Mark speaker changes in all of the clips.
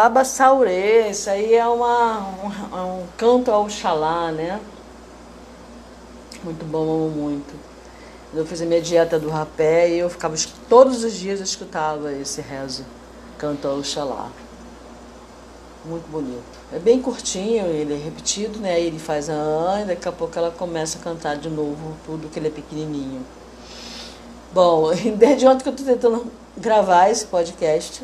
Speaker 1: Baba
Speaker 2: Saurê, isso aí é uma, um, é um canto ao Xalá, né? Muito bom, amo muito. Eu fiz a minha dieta do rapé e eu ficava, todos os dias eu escutava esse rezo, canto ao Xalá. Muito bonito. É bem curtinho, ele é repetido, né? Aí ele faz a an e daqui a pouco ela começa a cantar de novo, tudo que ele é pequenininho. Bom, desde ontem que eu estou tentando gravar esse podcast,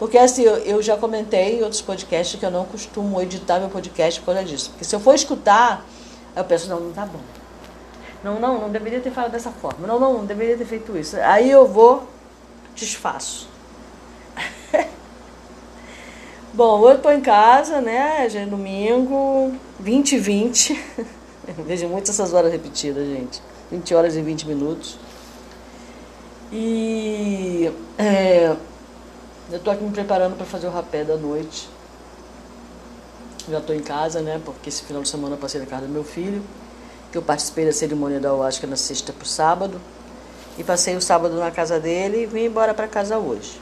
Speaker 2: porque assim, eu, eu já comentei em outros podcasts que eu não costumo editar meu podcast por causa disso. Porque se eu for escutar, eu penso, não, não tá bom. Não, não, não deveria ter falado dessa forma. Não, não, não deveria ter feito isso. Aí eu vou, desfaço. bom, eu estou em casa, né? Já é domingo, 20 e 20. Vejo muito essas horas repetidas, gente. 20 horas e 20 minutos. E é, eu estou aqui me preparando para fazer o rapé da noite. Já estou em casa, né? Porque esse final de semana eu passei na casa do meu filho, que eu participei da cerimônia da ayahuasca na sexta para o sábado. E passei o sábado na casa dele e vim embora para casa hoje.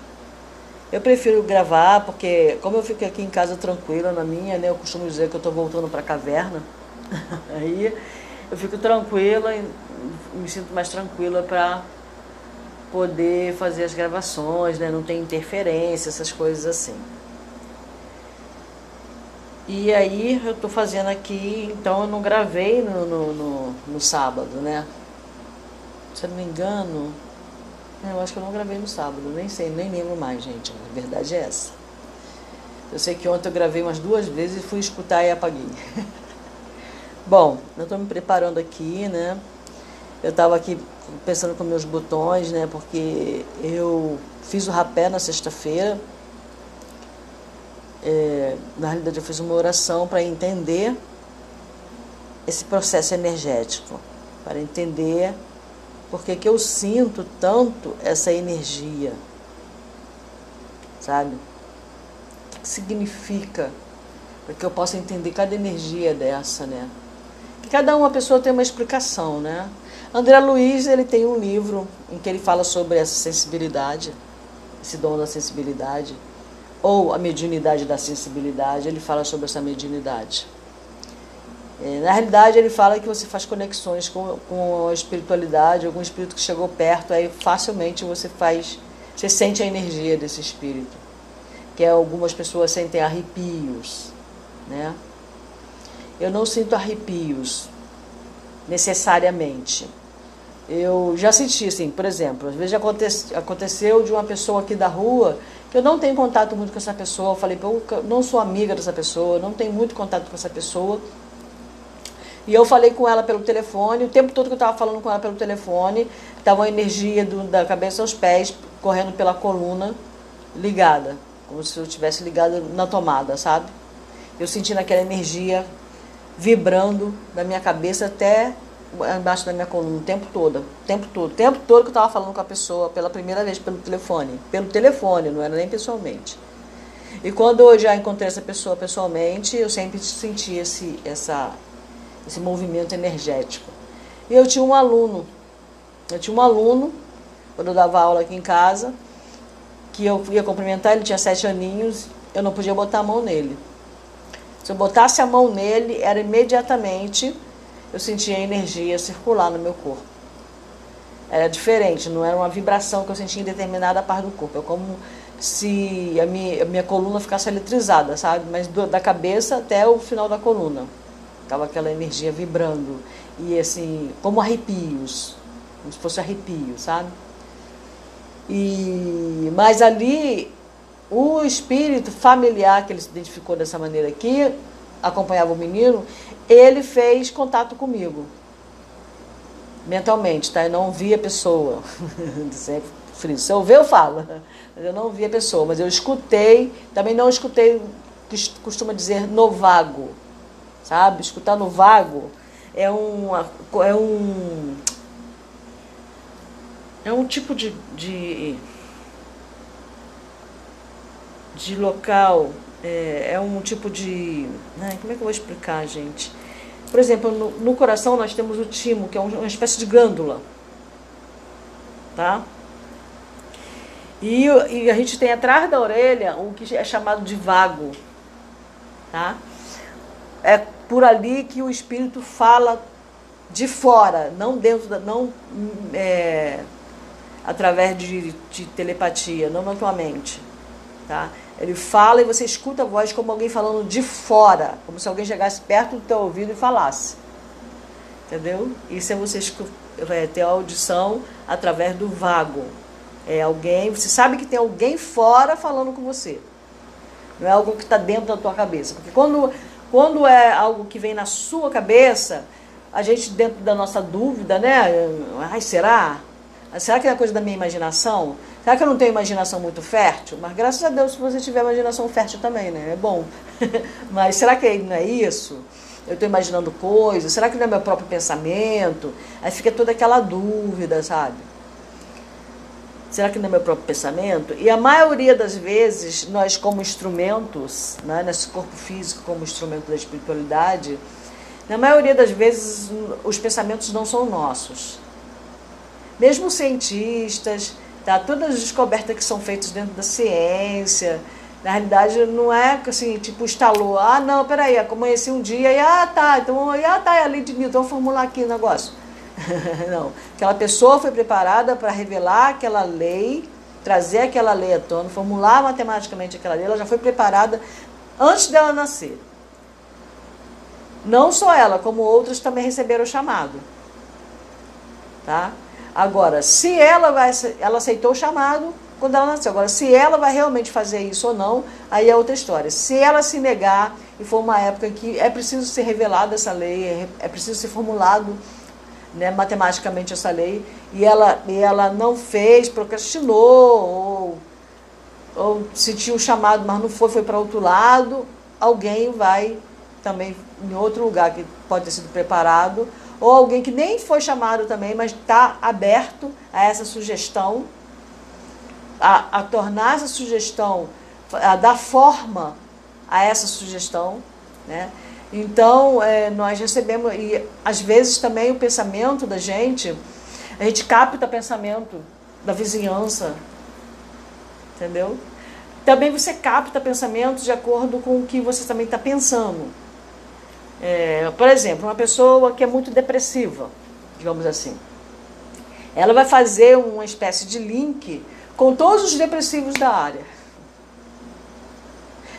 Speaker 2: Eu prefiro gravar porque, como eu fico aqui em casa tranquila na minha, né? Eu costumo dizer que eu estou voltando para a caverna. Aí eu fico tranquila e me sinto mais tranquila para poder fazer as gravações, né? não tem interferência, essas coisas assim. E aí eu estou fazendo aqui, então eu não gravei no, no, no, no sábado, né? Se eu não me engano, eu acho que eu não gravei no sábado, nem sei, nem lembro mais, gente. A verdade é essa. Eu sei que ontem eu gravei umas duas vezes e fui escutar e apaguei. Bom, eu estou me preparando aqui, né? Eu estava aqui pensando com meus botões, né? Porque eu fiz o rapé na sexta-feira. É, na realidade, eu fiz uma oração para entender esse processo energético, para entender porque que eu sinto tanto essa energia, sabe? O que significa? Para que eu possa entender cada energia dessa, né? Que cada uma pessoa tem uma explicação, né? André Luiz ele tem um livro em que ele fala sobre essa sensibilidade, esse dom da sensibilidade, ou a mediunidade da sensibilidade. Ele fala sobre essa mediunidade. É, na realidade, ele fala que você faz conexões com, com a espiritualidade, algum espírito que chegou perto, aí facilmente você faz, você sente a energia desse espírito. Que é, algumas pessoas sentem arrepios, né? Eu não sinto arrepios necessariamente. Eu já senti, assim, por exemplo, às vezes acontece, aconteceu de uma pessoa aqui da rua que eu não tenho contato muito com essa pessoa. Eu falei, eu não sou amiga dessa pessoa, não tenho muito contato com essa pessoa. E eu falei com ela pelo telefone, o tempo todo que eu estava falando com ela pelo telefone, estava uma energia do, da cabeça aos pés, correndo pela coluna, ligada, como se eu estivesse ligada na tomada, sabe? Eu sentindo aquela energia vibrando da minha cabeça até embaixo da minha coluna o tempo todo, o tempo todo, o tempo todo que eu estava falando com a pessoa pela primeira vez pelo telefone, pelo telefone, não era nem pessoalmente. E quando eu já encontrei essa pessoa pessoalmente, eu sempre senti esse, essa, esse movimento energético. E eu tinha um aluno, eu tinha um aluno, quando eu dava aula aqui em casa, que eu ia cumprimentar, ele tinha sete aninhos, eu não podia botar a mão nele. Se eu botasse a mão nele, era imediatamente eu sentia energia circular no meu corpo. Era diferente, não era uma vibração que eu sentia em determinada parte do corpo. É como se a minha, a minha coluna ficasse eletrizada, sabe? Mas do, da cabeça até o final da coluna. Tava aquela energia vibrando. E assim, como arrepios. Como se fosse arrepio, sabe? E, mas ali, o espírito familiar que ele se identificou dessa maneira aqui, acompanhava o menino, ele fez contato comigo. Mentalmente, tá? Eu não via a pessoa. Sempre frio. Se eu ver, eu falo. Eu não vi a pessoa, mas eu escutei, também não escutei, costuma dizer no vago, sabe? Escutar no vago é um, é um, é um tipo de, de, de local, é, é um tipo de, ai, como é que eu vou explicar, gente? Por exemplo, no, no coração nós temos o timo, que é uma espécie de glândula, tá? E, e, a gente tem atrás da orelha o que é chamado de vago. Tá? É por ali que o espírito fala de fora, não dentro da. não é, através de, de, telepatia, não na tua mente. Tá? Ele fala e você escuta a voz como alguém falando de fora, como se alguém chegasse perto do teu ouvido e falasse. Entendeu? Isso é você é, ter a audição através do vago. É alguém, você sabe que tem alguém fora falando com você. Não é algo que está dentro da tua cabeça. Porque quando, quando é algo que vem na sua cabeça, a gente, dentro da nossa dúvida, né? Ai, será? Será que é coisa da minha imaginação? Será que eu não tenho imaginação muito fértil? Mas graças a Deus, se você tiver imaginação fértil também, né? É bom. Mas será que não é isso? Eu estou imaginando coisas? Será que não é meu próprio pensamento? Aí fica toda aquela dúvida, sabe? Será que não é meu próprio pensamento? E a maioria das vezes, nós, como instrumentos, né, nesse corpo físico, como instrumento da espiritualidade, na maioria das vezes, os pensamentos não são nossos. Mesmo cientistas, tá, todas as descobertas que são feitas dentro da ciência, na realidade, não é assim, tipo, instalou, ah, não, peraí, amanheci um dia e, ah, tá, então, ah, tá, é ali de Newton, vou formular aqui o negócio. não. Aquela pessoa foi preparada para revelar aquela lei, trazer aquela lei à tona, formular matematicamente aquela lei, ela já foi preparada antes dela nascer. Não só ela, como outras também receberam o chamado. Tá? Agora, se ela vai, ela aceitou o chamado quando ela nasceu. Agora, se ela vai realmente fazer isso ou não, aí é outra história. Se ela se negar e for uma época que é preciso ser revelada essa lei, é, é preciso ser formulado né, matematicamente essa lei e ela, e ela não fez, procrastinou ou, ou sentiu o chamado, mas não foi, foi para outro lado, alguém vai também em outro lugar que pode ter sido preparado, ou alguém que nem foi chamado também, mas está aberto a essa sugestão, a, a tornar essa sugestão, a dar forma a essa sugestão, né? Então, é, nós recebemos, e às vezes também o pensamento da gente, a gente capta pensamento da vizinhança, entendeu? Também você capta pensamentos de acordo com o que você também está pensando. É, por exemplo, uma pessoa que é muito depressiva, digamos assim, ela vai fazer uma espécie de link com todos os depressivos da área.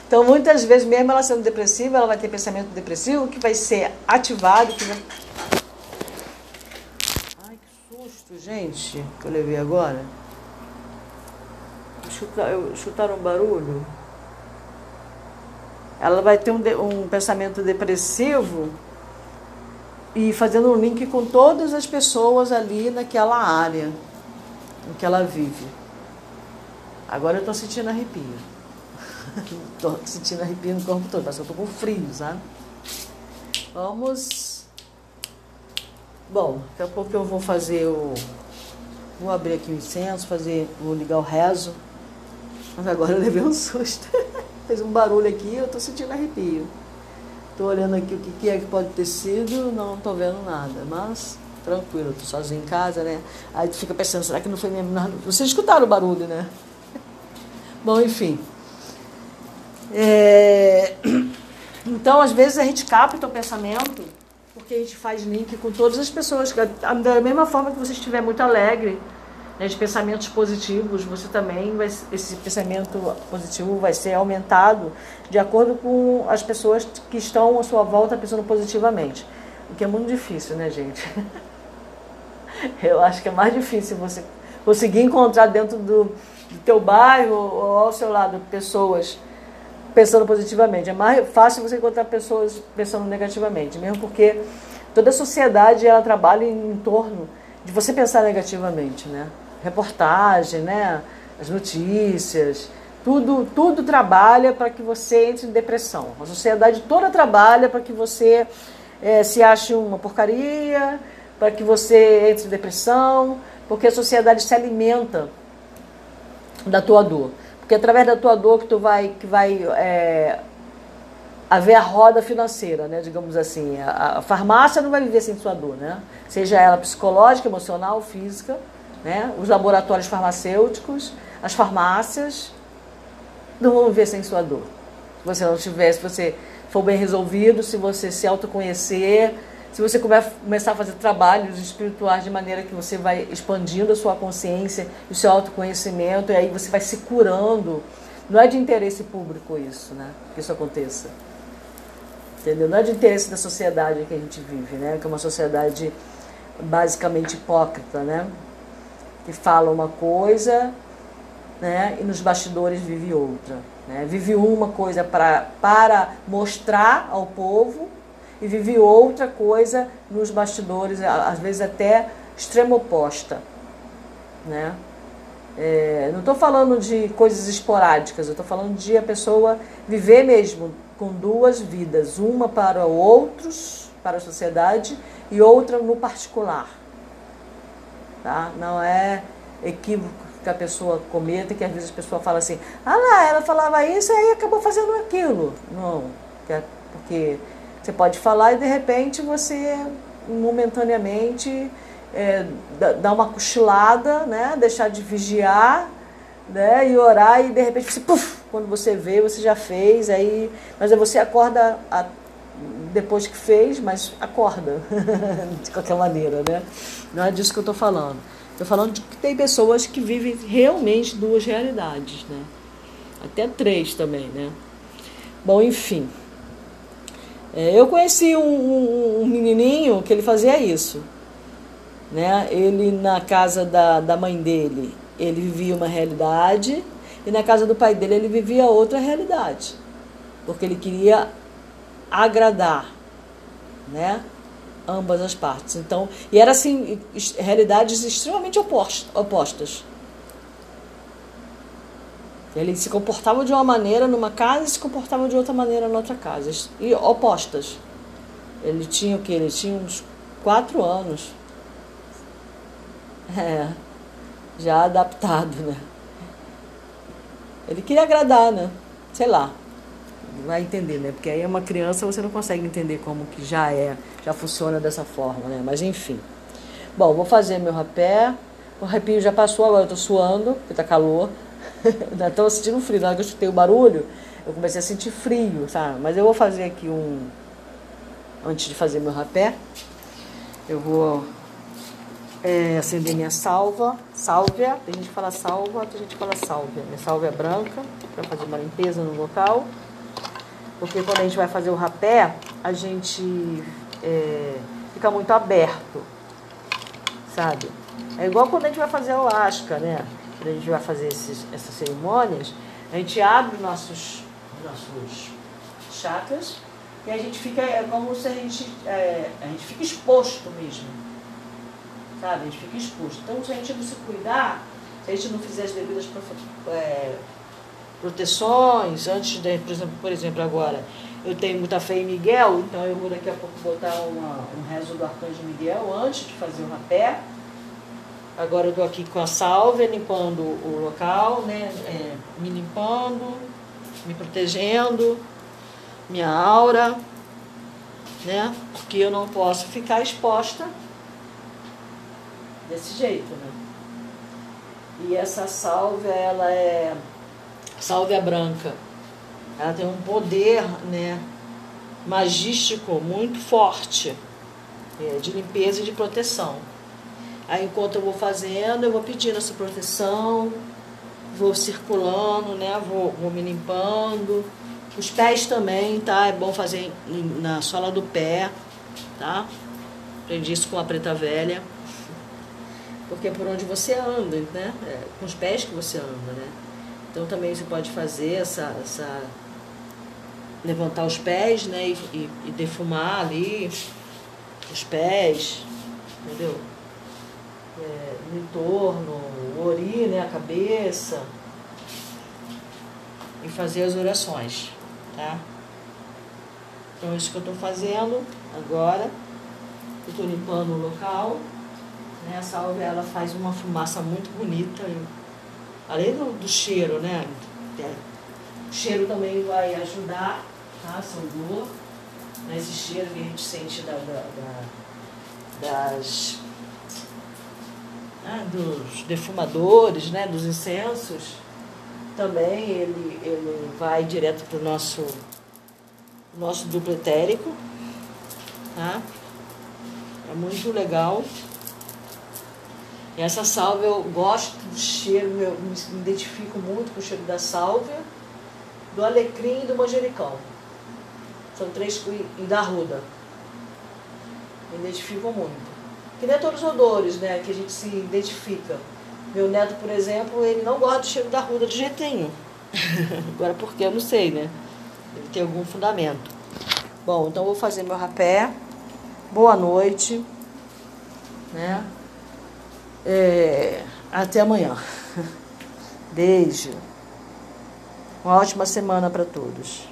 Speaker 2: Então, muitas vezes, mesmo ela sendo depressiva, ela vai ter pensamento depressivo que vai ser ativado. Que vai... Ai, que susto, gente, que eu levei agora. Chutar, chutaram um barulho. Ela vai ter um, um pensamento depressivo e fazendo um link com todas as pessoas ali naquela área em que ela vive. Agora eu estou sentindo arrepio. Tô sentindo arrepio no corpo todo, que eu tô com frio, sabe? Vamos. Bom, daqui a pouco eu vou fazer o. Vou abrir aqui o incenso, fazer. Vou ligar o rezo. Mas agora eu levei um susto. Fez um barulho aqui eu tô sentindo arrepio. Tô olhando aqui o que é que pode ter sido, não tô vendo nada, mas tranquilo, tô sozinho em casa, né? Aí tu fica pensando, será que não foi mesmo? Vocês escutaram o barulho, né? Bom, enfim. É... Então, às vezes, a gente capta o pensamento, porque porque a gente faz link com todas as pessoas. Da mesma forma que você estiver muito alegre, né, de pensamentos positivos, você também vai, esse pensamento positivo vai ser aumentado de acordo com as pessoas que estão à sua volta pensando positivamente. O que é muito difícil, né, gente? Eu acho que é mais difícil você conseguir encontrar dentro do, do teu bairro ou ao seu lado pessoas pensando positivamente. É mais fácil você encontrar pessoas pensando negativamente, mesmo porque toda a sociedade ela trabalha em torno de você pensar negativamente, né? Reportagem, né? As notícias, tudo, tudo trabalha para que você entre em depressão. A sociedade toda trabalha para que você é, se ache uma porcaria, para que você entre em depressão, porque a sociedade se alimenta da tua dor. Porque através da tua dor que tu vai, que vai é, haver a roda financeira, né? Digamos assim. A, a, farmácia não vai viver sem sua dor, né? Seja ela psicológica, emocional, física, né? Os laboratórios farmacêuticos, as farmácias não vão viver sem sua dor. Se você não tiver, se você for bem resolvido, se você se autoconhecer, se você começar a fazer trabalhos espirituais de maneira que você vai expandindo a sua consciência, o seu autoconhecimento, e aí você vai se curando. Não é de interesse público isso, né? Que isso aconteça. Entendeu? Não é de interesse da sociedade que a gente vive, né? Que é uma sociedade basicamente hipócrita, né? Que fala uma coisa, né? E nos bastidores vive outra. Né? Vive uma coisa pra, para mostrar ao povo e vive outra coisa nos bastidores, às vezes até extremo oposta. Né? É, não estou falando de coisas esporádicas, eu estou falando de a pessoa viver mesmo com duas vidas, uma para outros, para a sociedade, e outra no particular. Tá? Não é equívoco que a pessoa cometa, que às vezes a pessoa fala assim, ah lá, ela falava isso e aí acabou fazendo aquilo. Não, é porque você pode falar e de repente você momentaneamente é, dá uma cochilada, né? deixar de vigiar né? e orar e de repente você, puff, quando você vê, você já fez, aí, mas aí você acorda a, depois que fez, mas acorda de qualquer maneira, né? Não é disso que eu estou falando. Estou falando de que tem pessoas que vivem realmente duas realidades, né? Até três também, né? Bom, enfim. É, eu conheci um, um, um, menininho que ele fazia isso. Né? Ele, na casa da, da mãe dele, ele vivia uma realidade, e na casa do pai dele, ele vivia outra realidade. Porque ele queria agradar, né? Ambas as partes. Então, e era assim, realidades extremamente opostas. Ele se comportava de uma maneira numa casa e se comportava de outra maneira na outra casa. E opostas. Ele tinha o que? Ele tinha uns quatro anos. É, já adaptado, né? Ele queria agradar, né? Sei lá. Vai entender, né? Porque aí é uma criança, você não consegue entender como que já é, já funciona dessa forma, né? Mas enfim. Bom, vou fazer meu rapé. O arrepio já passou, agora eu tô suando, porque tá calor. Estava sentindo frio. Na hora que eu escutei o barulho, eu comecei a sentir frio, sabe? Mas eu vou fazer aqui um. Antes de fazer meu rapé, eu vou é, acender minha salva. Sálvia. Tem gente que fala salva, tem gente que fala sálvia. Minha sálvia branca, para fazer uma limpeza no local. Porque quando a gente vai fazer o rapé, a gente é, fica muito aberto, sabe? É igual quando a gente vai fazer o asca, né? quando a gente vai fazer esses, essas cerimônias, a gente abre os nossos, nossos chakras e a gente fica, é como se a gente, é, a gente fica exposto mesmo. Sabe? A gente fica exposto. Então, se a gente não se cuidar, se a gente não fizer as devidas é, proteções, antes de, por exemplo, por exemplo, agora, eu tenho muita fé em Miguel, então eu vou daqui a pouco botar uma, um rezo do Arcanjo Miguel antes de fazer o rapé Agora eu estou aqui com a sálvia, limpando o local, né? É, me limpando, me protegendo, minha aura, né? Porque eu não posso ficar exposta desse jeito, né? E essa sálvia, ela é sálvia branca. Ela tem um poder, né? Magístico muito forte, é, de limpeza e de proteção. Aí enquanto eu vou fazendo, eu vou pedindo essa proteção, vou circulando, né? Vou, vou me limpando. Os pés também, tá? É bom fazer na sola do pé, tá? Aprendi isso com a preta velha. Porque é por onde você anda, né? É com os pés que você anda, né? Então também você pode fazer essa. essa levantar os pés, né? E, e, e defumar ali os pés, entendeu? É, no entorno, o ori, né? A cabeça. E fazer as orações, tá? Então, isso que eu estou fazendo agora. Eu estou limpando o local. Né? A salve ela faz uma fumaça muito bonita. Além do, do cheiro, né? É, o cheiro também vai ajudar, tá? São. Né? Esse cheiro que a gente sente da, da, da das né? dos defumadores, né? dos incensos, também ele, ele vai direto para o nosso, nosso duplo etérico. Tá? É muito legal. Essa sálvia eu gosto do cheiro, eu me identifico muito com o cheiro da sálvia, do alecrim e do manjericão. São três e da ruda. Me identifico muito. Que nem todos os odores, né, que a gente se identifica. Meu neto, por exemplo, ele não gosta do cheiro da ruda de jeito nenhum. Agora porque eu não sei, né? Ele tem algum fundamento. Bom, então vou fazer meu rapé. Boa noite. Né? É, até amanhã. Beijo. Uma ótima semana para todos.